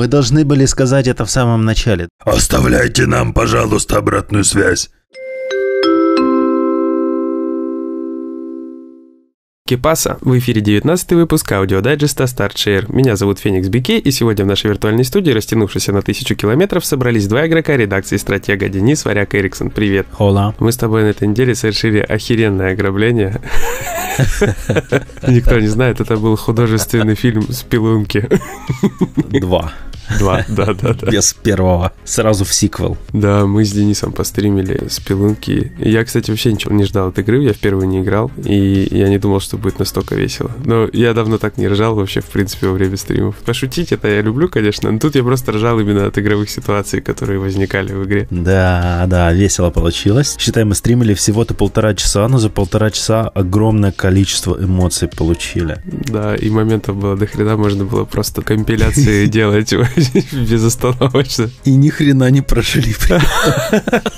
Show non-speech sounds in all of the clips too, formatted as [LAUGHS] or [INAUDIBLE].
Мы должны были сказать это в самом начале. Оставляйте нам, пожалуйста, обратную связь. Qué pasa? В эфире 19 выпуск аудиодайджеста StartShare. Меня зовут Феникс Бике, и сегодня в нашей виртуальной студии, растянувшейся на тысячу километров, собрались два игрока редакции «Стратега» Денис Варяк Эриксон. Привет. Hola. Мы с тобой на этой неделе совершили охеренное ограбление. [LAUGHS] [LAUGHS] Никто не знает, это был художественный фильм «Spelunky». [LAUGHS] Два. Два, да, да, да. Без первого. Сразу в сиквел. Да, мы с Денисом постримили спелунки. Я, кстати, вообще ничего не ждал от игры, я в первую не играл, и я не думал, что будет настолько весело. Но я давно так не ржал вообще, в принципе, во время стримов. Пошутить это я люблю, конечно, но тут я просто ржал именно от игровых ситуаций, которые возникали в игре. Да, да, весело получилось. Считай, мы стримили всего-то полтора часа, но за полтора часа огромное количество эмоций получили. Да, и моментов было до хрена, можно было просто компиляции [LAUGHS] делать [LAUGHS] безостановочно. И ни хрена не прошли. [LAUGHS]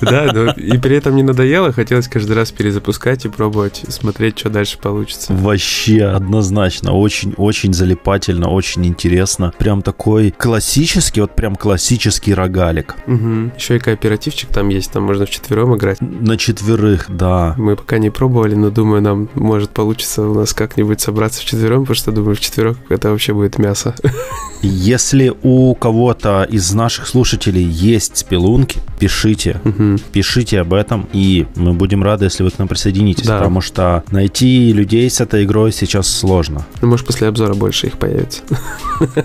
Да, и при этом не надоело, хотелось каждый раз перезапускать и пробовать, смотреть, что дальше получится. Вообще, однозначно, очень-очень залипательно, очень интересно. Прям такой классический, вот прям классический рогалик. Еще и кооперативчик там есть, там можно в четвером играть. На четверых, да. Мы пока не пробовали, но думаю, нам может получится у нас как-нибудь собраться в четвером, потому что думаю, в четверок это вообще будет мясо. Если у кого-то из наших слушателей есть спелунки, пишите. Угу. Пишите об этом, и мы будем рады, если вы к нам присоединитесь, Да. потому что найти людей с этой игрой сейчас сложно. Ну, может, после обзора больше их появится.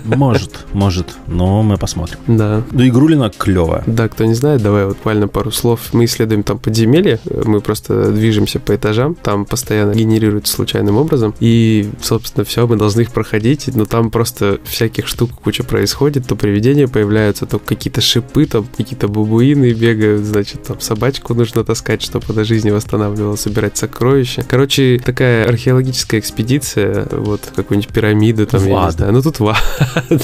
Может, может, но мы посмотрим. Да. Ну, игрулина клевая. Да, кто не знает, давай вот буквально пару слов. Мы исследуем там подземелье, мы просто движемся по этажам, там постоянно генерируется случайным образом, и, собственно, все, мы должны их проходить, но там просто всяких штук куча происходит, то привидения появляются, то какие-то шипы, там какие-то бабуины бегают, значит, там собачку нужно таскать, чтобы она жизни восстанавливала, собирать сокровища. Короче, такая археологическая экспедиция, вот, какую-нибудь пирамиду там, В я не знаю. Ну, тут ва. [LAUGHS]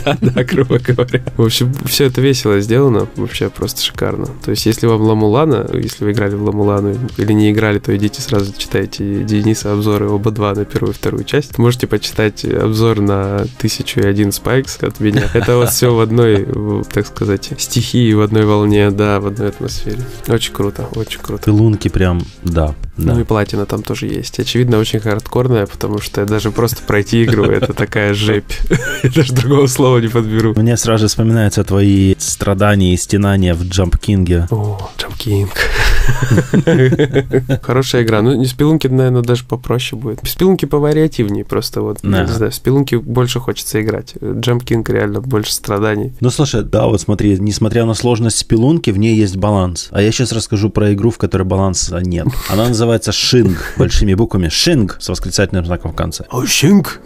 Да, да, грубо говоря. В общем, все это весело сделано, вообще просто шикарно. То есть, если вам Ламулана, если вы играли в Ламулану или не играли, то идите сразу читайте Дениса обзоры оба два на первую и вторую часть. Можете почитать обзор на 1001 Спайкс от меня. Это вот все в одной, так сказать, стихии, в одной волне, да, в одной атмосфере. Очень круто, очень круто. Спелунки прям, да, Ну и да. платина там тоже есть. Очевидно, очень хардкорная, потому что даже просто пройти игру это такая жепь. Я даже другого слова не подберу. Мне сразу же вспоминаются твои страдания и стенания в Джамп Кинге. О, Джампкинг. [LAUGHS] Хорошая игра. Ну, не спелунки, наверное, даже попроще будет. Спелунки повариативнее просто вот. Не знаю, в спелунки больше хочется играть. Джампкинг реально больше страданий. Ну, слушай, да, вот смотри, несмотря на сложность Spelunky, в ней есть баланс. А я сейчас расскажу про игру, в которой баланса нет. Она называется Shing, большими буквами. Shing с восклицательным знаком в конце. О, Shing!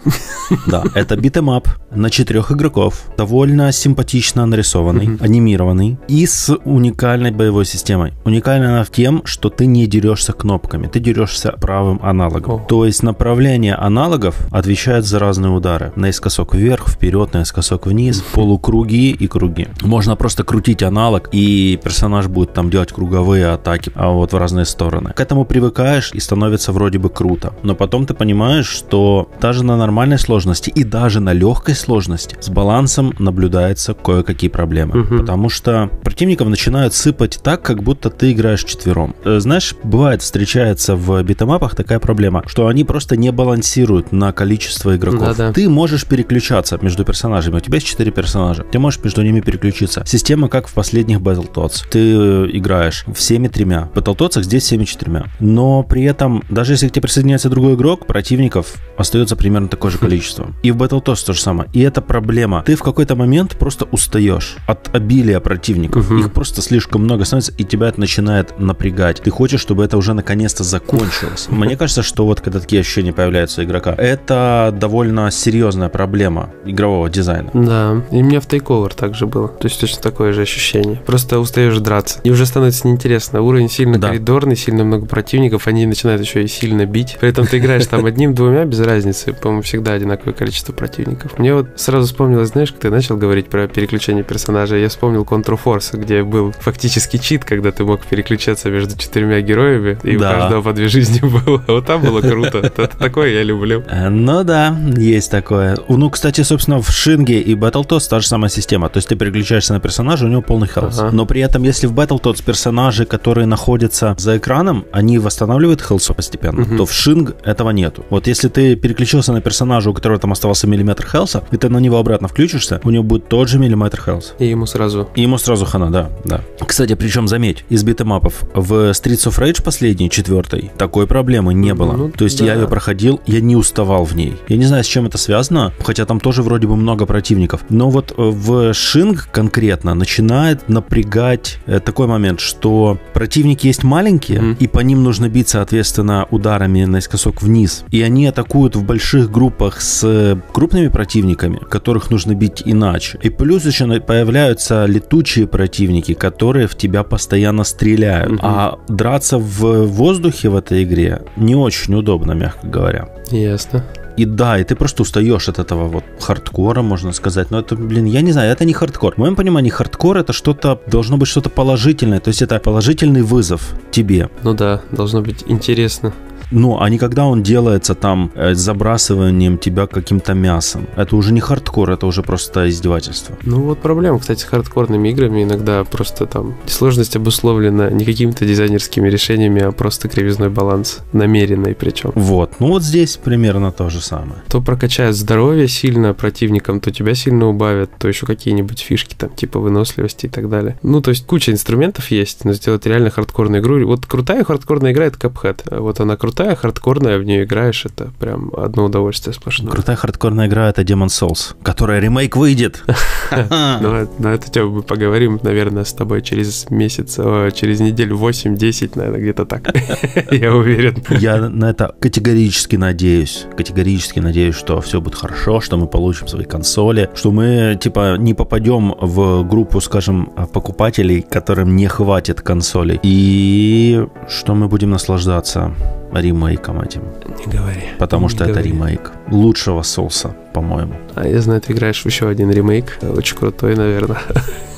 Да, это beat 'em up на четырех игроков, довольно симпатично нарисованный, анимированный и с уникальной боевой системой. Уникальна она тем, что ты не дерешься кнопками, ты дерешься правым аналогом. О. То есть направление аналогов отвечает за разные удары. Наискосок вверх, вперед, наискосок вниз, полукруги и круги. Можно просто крутить аналог, и персонаж будет там делать круговые атаки, а вот в разные стороны. К этому привыкаешь и становится вроде бы круто. Но потом ты понимаешь, что даже на нормальной сложности и даже на легкой сложности с балансом наблюдается кое-какие проблемы. Мгм. Потому что противников начинают сыпать так, как будто ты играешь четвером. Э, Знаешь, бывает, встречается в битэмапах такая проблема, что они просто не балансируют на количество игроков. Да-да. Ты можешь переключаться между персонажами. У тебя есть 4 персонажа. Ты можешь между ними переключиться. Система как в последних Battletoads. Ты э, играешь всеми тремя. В Battletoads здесь всеми четырьмя. Но при этом, даже если к тебе присоединяется другой игрок, противников остается примерно такое же количество. И в Battletoads то же самое. И это проблема. Ты в какой-то момент просто устаешь от обилия противников. Мгм. Их просто слишком много становится, и тебя это начинает напрягать. Ты хочешь, чтобы это уже наконец-то закончилось. [LAUGHS] Мне кажется, что вот когда такие ощущения появляются у игрока, это довольно серьезная проблема игрового дизайна. Да, и у меня в Takeover также было. То есть точно такое же ощущение. Просто устаешь драться. И уже становится неинтересно. Уровень сильно Да. коридорный, сильно много противников, они начинают еще и сильно бить. При этом ты играешь там одним-двумя без разницы. По-моему, всегда одинаковое количество противников. Мне вот сразу вспомнилось, знаешь, как ты начал говорить про переключение персонажа, я вспомнил Control Force, где был фактически чит, когда ты мог переключаться разменяться между четырьмя героями, и Да. у каждого по две жизни [LAUGHS] было. Вот там было круто. [LAUGHS] Это Такое я люблю. Э, Ну да, есть такое. Ну, кстати, собственно, в Шинге и Battletoads та же самая система. То есть ты переключаешься на персонажа, у него полный хелс. Ага. Но при этом, если в Battletoads персонажи, которые находятся за экраном, они восстанавливают хелсу постепенно, Мгм. то в Шинг этого нету. Вот если ты переключился на персонажа, у которого там оставался миллиметр хелса, и ты на него обратно включишься, у него будет тот же миллиметр хелса. И ему сразу И ему сразу хана, да, да. Кстати, причем заметь, из битэмапов в Streets of Rage последний, четвертый, такой проблемы не было. Ну, То есть да. я ее проходил, я не уставал в ней. Я не знаю, с чем это связано, хотя там тоже вроде бы много противников. Но вот э, в Шинг конкретно начинает напрягать э, такой момент, что противники есть маленькие, Мгм. и по ним нужно бить, соответственно, ударами наискосок вниз. И они атакуют в больших группах с э, крупными противниками, которых нужно бить иначе. И плюс еще появляются летучие противники, которые в тебя постоянно стреляют. Мгм. А драться в воздухе в этой игре не очень удобно, мягко говоря. ясно. И да, и ты просто устаешь от этого вот хардкора, можно сказать. Но это, блин, я не знаю, это не хардкор. В моем понимании, хардкор это что-то, должно быть что-то положительное. То есть это положительный вызов тебе. Ну да, должно быть интересно. Ну, а не когда он делается там э, забрасыванием тебя каким-то мясом. Это уже не хардкор, это уже просто издевательство. Ну вот проблема, кстати, с хардкорными играми иногда просто там сложность обусловлена не какими-то дизайнерскими решениями, а просто кривизной баланс, намеренной причем. Вот. Ну вот здесь примерно то же самое. То прокачают здоровье сильно противникам, то тебя сильно убавят, то еще какие-нибудь фишки там, типа выносливости и так далее. Ну, то есть куча инструментов есть, но сделать реально хардкорную игру. Вот крутая хардкорная игра — это Cuphead. Вот она крутая, хардкорная, в нее играешь, это прям одно удовольствие сплошное. Крутая хардкорная игра это Demon Souls, которая ремейк выйдет. [LAUGHS] Но это- на эту тему мы поговорим, наверное, с тобой через месяц, о, через неделю 8-10, наверное, где-то так. [LAUGHS] Я уверен. Я на это категорически надеюсь. Категорически надеюсь, что все будет хорошо, что мы получим свои консоли, что мы, типа, не попадем в группу, скажем, покупателей, которым не хватит консолей, и что мы будем наслаждаться ремейком этим. Не говори. Потому Не что это говори. ремейк лучшего соуса, по-моему. А я знаю, ты играешь в еще один ремейк, очень крутой, наверное,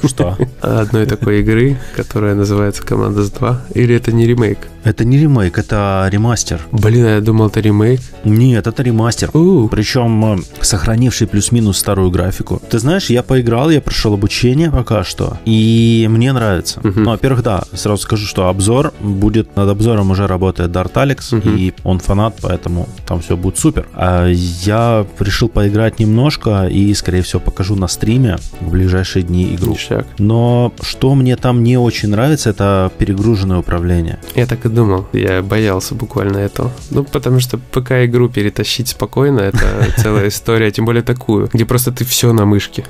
Что? [LAUGHS] одной такой игры, которая называется Commandos 2. Или это не ремейк? Это не ремейк, это ремастер. Блин, а я думал, это ремейк. Нет, это ремастер. У, Причем э, сохранивший плюс-минус старую графику. Ты знаешь, я поиграл, я прошел обучение пока что, и мне нравится. Ну, во-первых, да, сразу скажу, что обзор будет, над обзором уже работает Дарт Алекс, и он фанат, поэтому там все будет супер. А я решил поиграть немножко и, скорее всего, покажу на стриме в ближайшие дни игру. ништяк. Но что мне там не очень нравится, это перегруженное управление. Я так и думал. Я боялся буквально этого. Ну, потому что ПК-игру перетащить спокойно, это [LAUGHS] целая история, тем более такую, где просто ты все на мышке.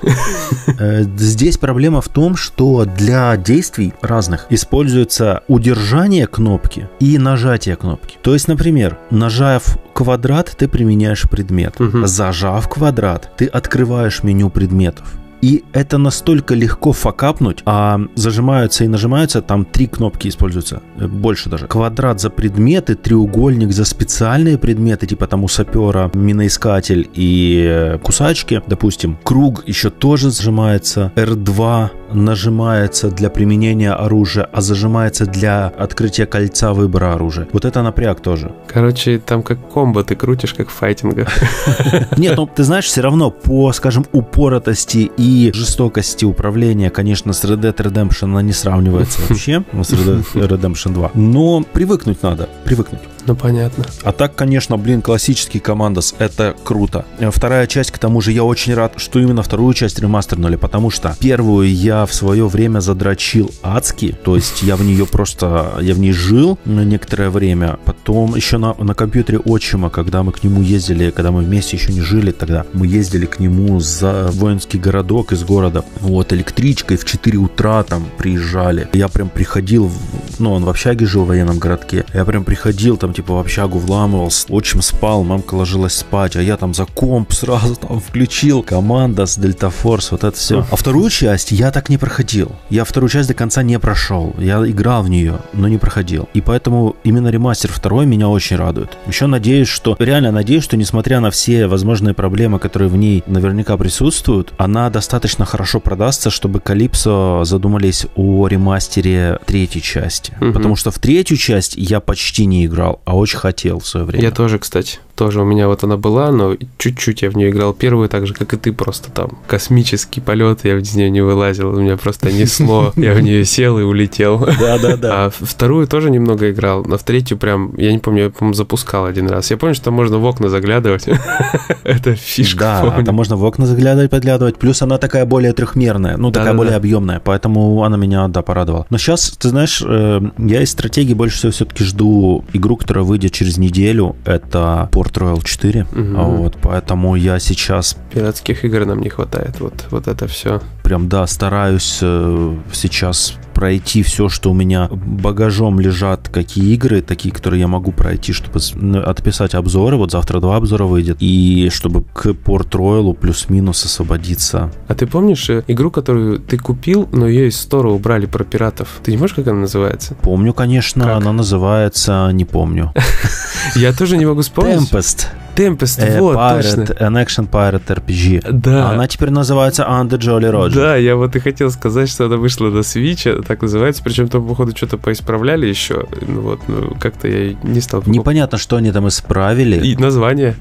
Э, Здесь проблема в том, что для действий разных используется удержание кнопки и нажатие кнопки. То есть, например, нажав квадрат, ты применяешь предмет. Мгм. Зажав квадрат, ты открываешь меню предметов. И это настолько легко факапнуть, а зажимаются и нажимаются, там три кнопки используются, э, больше даже. Квадрат за предметы, треугольник за специальные предметы, типа там у сапера миноискатель и э, кусачки, допустим. Круг еще тоже зажимается, R2 нажимается для применения оружия, а зажимается для открытия кольца выбора оружия. Вот это напряг тоже. Короче, там как комбо ты крутишь, как в файтингах. [LAUGHS] Нет, ну ты знаешь, все равно по, скажем, упоротости и жестокости управления, конечно, с Red Dead Redemption она не сравнивается [LAUGHS] вообще, с Red Dead Redemption 2. Но привыкнуть надо, привыкнуть. Ну, понятно. А так, конечно, блин, классический Командос, это круто. Вторая часть, к тому же, я очень рад, что именно вторую часть ремастернули, потому что первую я в свое время задрочил адски, то есть я в нее просто, я в ней жил некоторое время, потом еще на, на компьютере отчима, когда мы к нему ездили, когда мы вместе еще не жили тогда, мы ездили к нему за воинский городок из города, вот, электричкой в 4 утра там приезжали, я прям приходил, ну, он в общаге жил в военном городке, я прям приходил там, типа, в общагу вламывался, отчим спал, мамка ложилась спать, а я там за комп сразу там включил, команда с Дельта Форс, вот это все. А вторую часть я так не проходил. Я вторую часть до конца не прошел. Я играл в нее, но не проходил. И поэтому именно ремастер второй меня очень радует. Еще надеюсь, что, реально надеюсь, что несмотря на все возможные проблемы, которые в ней наверняка присутствуют, она достаточно хорошо продастся, чтобы Калипсо задумались о ремастере третьей части. Мгм. Потому что в третью часть я почти не играл, а очень хотел в свое время. Я тоже, кстати. Тоже у меня вот она была, но чуть-чуть я в нее играл первую, так же, как и ты, просто там космический полет, я из нее не вылазил, меня просто несло, [LAUGHS] я в нее сел и улетел. Да-да-да. А вторую тоже немного играл, но в третью прям, я не помню, я, по-моему, запускал один раз. Я помню, что там можно в окна заглядывать. [LAUGHS] Это фишка, Да, там можно в окна заглядывать, подглядывать. Плюс она такая более трехмерная, ну, такая Да-да-да. более объемная. Поэтому она меня, да, порадовала. Но сейчас, ты знаешь, э, я из стратегии больше всего все-таки жду игру, которая выйдет через неделю. Это Port Royal 4. Мгм. А Вот, поэтому я сейчас Пиратских игр нам не хватает, вот, вот это все. прям, да, стараюсь э, сейчас пройти все, что у меня багажом лежат, какие игры, такие, которые я могу пройти, чтобы отписать обзоры. Вот завтра два обзора выйдет. И чтобы к Port Royal плюс-минус освободиться. А ты помнишь э, игру, которую ты купил, но ее из стора убрали про пиратов? Ты не можешь, как она называется? Помню, конечно, Как? она называется, не помню. [LAUGHS] Я тоже не могу вспомнить. Tempest. Tempest, Э, вот, Pirate, точно. An Action Pirate RPG. Да. Она теперь называется Under Jolly Roger. Да, я вот и хотел сказать, что она вышла на Switch, а так называется, причем там, походу, что-то поисправляли еще, ну вот, ну, как-то я не стал. Непонятно, что они там исправили, И название.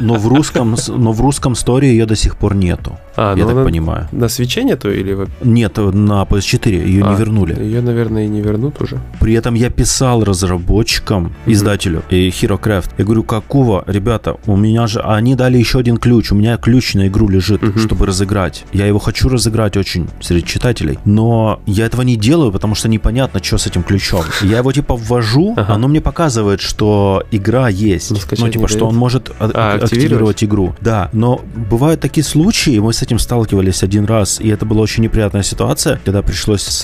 но в русском, но в русском сторе ее до сих пор нету. А, я ну так она понимаю. на свече нету или... Нет, на PS4 ее А, не вернули. Ее, наверное, и не вернут уже. При этом я писал разработчикам, издателю и HeroCraft. Я говорю, какого, ребята, у меня же... Они дали еще один ключ. У меня ключ на игру лежит, Мгм. чтобы разыграть. Я его хочу разыграть очень среди читателей. Но я этого не делаю, потому что непонятно, что с этим ключом. Я его типа ввожу, Ага. оно мне показывает, что игра есть. Ну, типа, что он может а- А, активировать? активировать игру. Да, но бывают такие случаи, мы с этим сталкивались один раз, и это была очень неприятная ситуация, когда пришлось с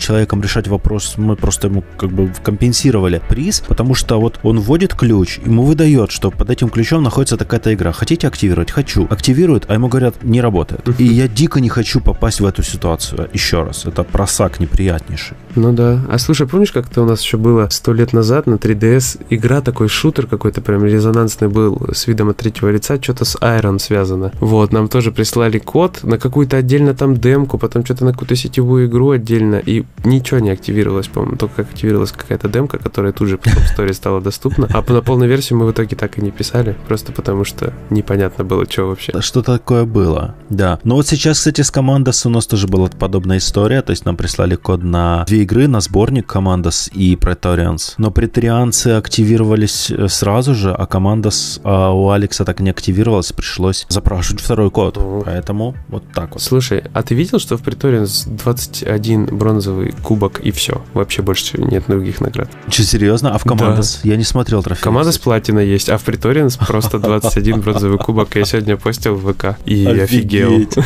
человеком решать вопрос, мы просто ему как бы компенсировали приз, потому что вот он вводит ключ, ему выдает, что под этим ключом находится такая-то игра. Хотите активировать? Хочу. Активирует, а ему говорят, не работает. И я дико не хочу попасть в эту ситуацию. Еще раз, это просак неприятнейший. Ну да. А слушай, помнишь, как-то у нас еще было сто лет назад на 3DS игра, такой шутер какой-то прям резонансный был с видом от третьего лица, что-то с Iron связано. Вот, нам тоже прислали код на какую-то отдельно там демку, потом что-то на какую-то сетевую игру отдельно, и ничего не активировалось, по-моему, только активировалась какая-то демка, которая тут же потом в сторе стала доступна. А на полную версию мы в итоге так и не писали, просто потому что непонятно было, что вообще. Что-то такое было, да. Но вот сейчас, кстати, с Командос у нас тоже была подобная история. То есть нам прислали код на две игры, на сборник Командос и Преторианс. Но претарианцы активировались э, сразу же, а Командос а у Алекса так не активировалась. Пришлось запрашивать второй код. О. Поэтому вот так вот. Слушай, а ты видел, что в Приторе 21 бронзовый кубок и все? Вообще больше нет других наград. Че, серьезно? А в Командос? Я не смотрел трофей. Команда с кстати. платиной есть, а в Приторианс просто [LAUGHS] 21 бронзовый кубок. Я сегодня постил в ВК и офигел. [LAUGHS]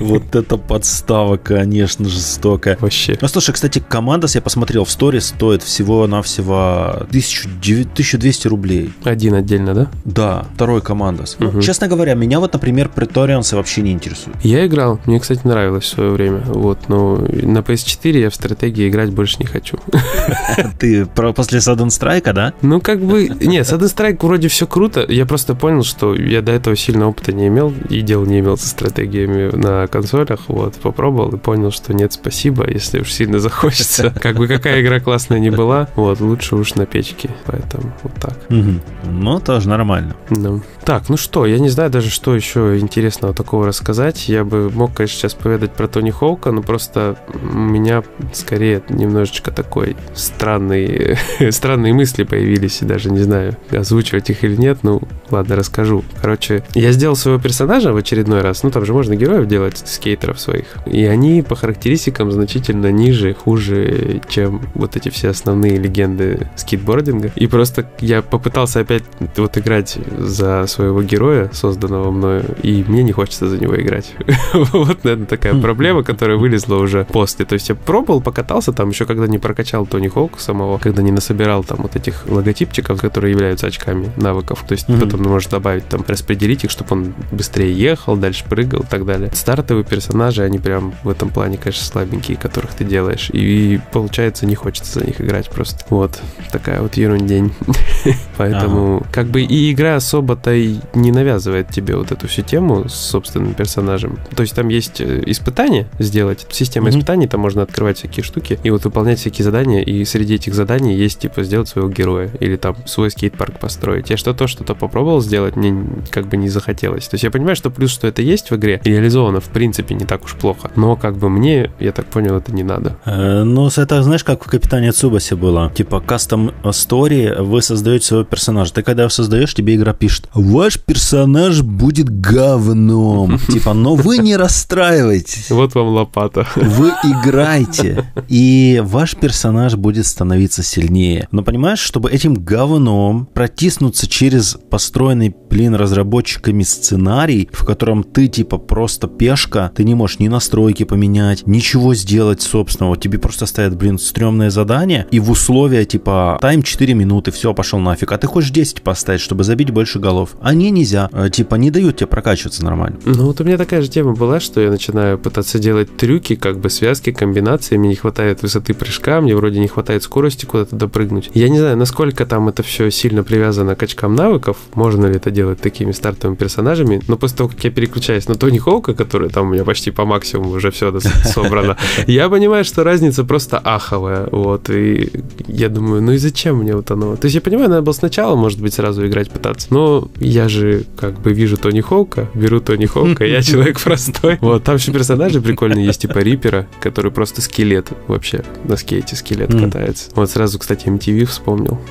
Вот это подстава, конечно, жестокая. Вообще. Ну, слушай, кстати, Командос, я посмотрел в сторе, стоит всего-навсего 1900 1200 рублей. Один отдельно, да? Да, второй Командос. Честно говоря, меня вот, например, Преториансы вообще не интересуют. Я играл, мне, кстати, нравилось в свое время. Вот, но на PS4 я в стратегии играть больше не хочу. [LAUGHS] Ты про- после Sudden Strike, да? Ну, как бы... Не, Sudden Strike вроде все круто. Я просто понял, что я до этого сильно опыта не имел и дел не имел со стратегиями на консолях. Вот, попробовал и понял, что нет, спасибо, если уж сильно [LAUGHS] захочется. Как бы какая игра классная не была, вот, лучше уж на печке. Поэтому вот так. Ну, тоже нормально. Ну. Так, ну что, я не знаю даже, что еще интересного такого рассказать. Я бы мог, конечно, сейчас поведать про Тони Хоука, но просто у меня скорее немножечко такой странный, [LAUGHS] странные мысли появились, и даже не знаю, озвучивать их или нет. Ну, ладно, расскажу. Короче, я сделал своего персонажа в очередной раз. Ну, там же можно героев делать, скейтеров своих. И они по характеристикам значительно ниже, хуже, чем вот эти все основные легенды скейтбординга. И просто я попытался опять вот играть за своего героя, созданного мною, и мне не хочется за него играть. [LAUGHS] Вот, наверное, такая проблема, которая вылезла уже после. То есть я пробовал, покатался там еще, когда не прокачал Тони Хоук самого, когда не насобирал там вот этих логотипчиков, которые являются очками навыков. То есть Мгм. потом можешь добавить там, распределить их, чтобы он быстрее ехал, дальше прыгал и так далее. Стартовые персонажи, они прям в этом плане, конечно, слабенькие, которых ты делаешь. И получается, не хочется за них играть просто. Вот, такая вот ерундень. [LAUGHS] Поэтому, как бы и игра особо-то и не навязывает тебе вот эту всю тему с собственным персонажем. То есть там есть э, испытания сделать. Система Мгм. испытаний, там можно открывать всякие штуки и вот выполнять всякие задания. И среди этих заданий есть типа сделать своего героя или там свой скейт-парк построить. Я что-то что-то попробовал сделать, мне как бы не захотелось. То есть я понимаю, что плюс, что это есть в игре, и реализовано в принципе не так уж плохо. Но как бы мне, я так понял, это не надо. Э, Ну, это знаешь, как в Капитане Цубасе было. Типа, кастом стори, вы создаете своего персонажа. Ты когда его создаешь, тебе игра пишет, ваш персонаж будет говном. [LAUGHS] Типа, но вы не расстраивайтесь. Вот вам лопата. Вы играете, и ваш персонаж будет становиться сильнее. Но понимаешь, чтобы этим говном протиснуться через построенный, блин, разработчиками сценарий, в котором ты, типа, просто пешка, ты не можешь ни настройки поменять, ничего сделать собственного. Тебе просто ставят, блин, стрёмное задание, и в условия, типа, тайм 4 минуты, все, пошел нафиг. А ты хочешь 10 поставить, чтобы забить больше голов. А не нельзя. Э, Типа, не дают тебе прокачиваться нормально. Ну, вот у меня такая же тема была, что я начинаю пытаться делать трюки, как бы связки, комбинации, мне не хватает высоты прыжка, мне вроде не хватает скорости куда-то допрыгнуть. Я не знаю, насколько там это все сильно привязано к очкам навыков, можно ли это делать такими стартовыми персонажами, но после того, как я переключаюсь на Тони Хоука, который там у меня почти по максимуму уже все [LAUGHS] собрано, я понимаю, что разница просто аховая, вот, и я думаю, ну и зачем мне вот оно? То есть я понимаю, надо было сначала, может быть, сразу играть пытаться, но я же как бы вижу Тони Хоука, беру Тони Хоука, я человек простой. [LAUGHS] Вот, там еще персонажи прикольные есть, типа Рипера, который просто скелет вообще, на скейте скелет катается. Вот сразу, кстати, MTV вспомнил. [LAUGHS]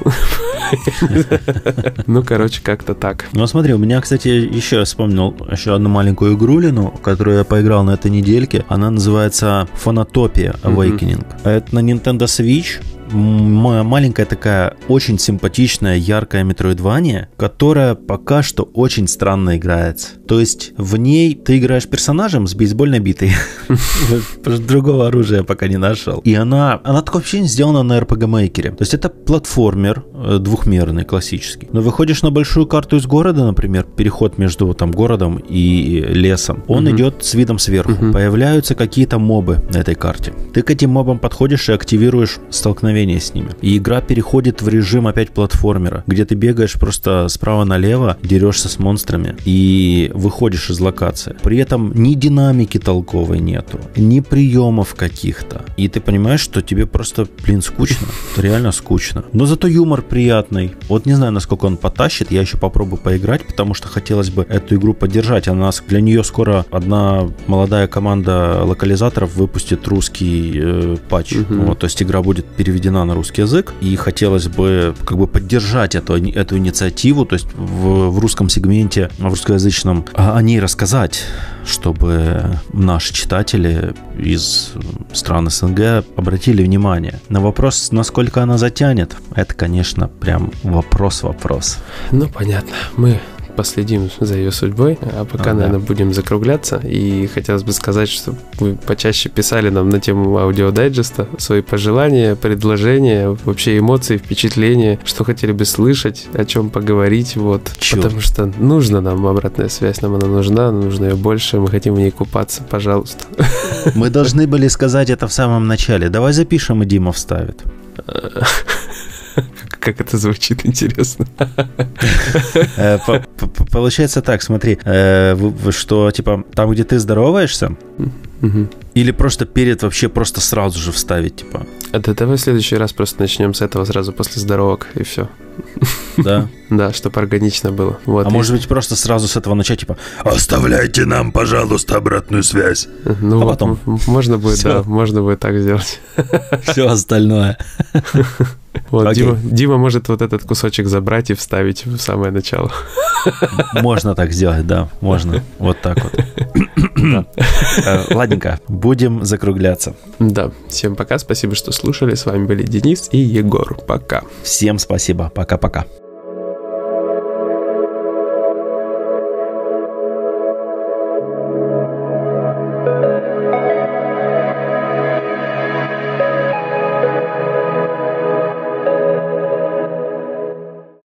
Ну, короче, как-то так. Ну смотри, у меня, кстати, еще вспомнил еще одну маленькую игрулину, которую я поиграл на этой недельке. Она называется Фонотопия Awakening. Это на Nintendo Switch. Маленькая такая, очень симпатичная, яркая метроидвания, которая пока что очень странно играется. То есть в ней ты играешь персонажем с бейсбольной битой. [LAUGHS] Другого оружия пока не нашел. И она, она такое вообще сделана на RPG Maker. То есть это платформер э, двухмерный, классический. Но выходишь на большую карту из города, например, переход между там городом и лесом. Он Мгм. идет с видом сверху. Мгм. Появляются какие-то мобы на этой карте. Ты к этим мобам подходишь и активируешь столкновение с ними. И игра переходит в режим опять платформера, где ты бегаешь просто справа налево, дерешься с монстрами и выходишь из локации. При этом ни динамики толковой нету, ни приемов каких-то. И ты понимаешь, что тебе просто, блин, скучно. Реально скучно. Но зато юмор приятный. Вот не знаю, насколько он потащит. Я еще попробую поиграть, потому что хотелось бы эту игру поддержать. Она для нее скоро одна молодая команда локализаторов выпустит русский э, патч. Мгм. Вот, то есть игра будет переведена на русский язык. И хотелось бы как бы поддержать эту, эту инициативу. То есть в, в русском сегменте, в русскоязычном, о о ней рассказать, чтобы наши читатели из стран СНГ обратили внимание. На вопрос, насколько она затянет, это, конечно, прям вопрос-вопрос. Ну, понятно. Мы последим за ее судьбой, а пока, А, да. наверное, будем закругляться. И хотелось бы сказать, что вы почаще писали нам на тему аудиодайджеста свои пожелания, предложения, вообще эмоции, впечатления, что хотели бы слышать, о чем поговорить, вот. Чё? Потому что нужна нам обратная связь, нам она нужна, нужно ее больше, мы хотим в ней купаться, пожалуйста. Мы должны были сказать это в самом начале. Давай запишем, и Дима вставит. [LAUGHS] Как это звучит интересно. [LAUGHS] Э, по- по- Получается так, смотри, э, что типа там, где ты здороваешься, или просто перед вообще просто сразу же вставить, типа, А да, давай в следующий раз просто начнем с этого сразу после здоровок, и все. да? [LAUGHS] Да, чтобы органично было. Вот. А может быть просто сразу с этого начать, типа, Оставляйте нам, пожалуйста, обратную связь. Ну, А потом? можно будет, да, можно будет так сделать. [LAUGHS] все остальное. Вот, Окей. Дима, Дима может вот этот кусочек забрать и вставить в самое начало. Можно так сделать, да, можно. Вот так вот. Э, Ладненько, будем закругляться. Да, всем пока, спасибо, что слушали. С вами были Денис и Егор. Пока. Всем спасибо, пока-пока.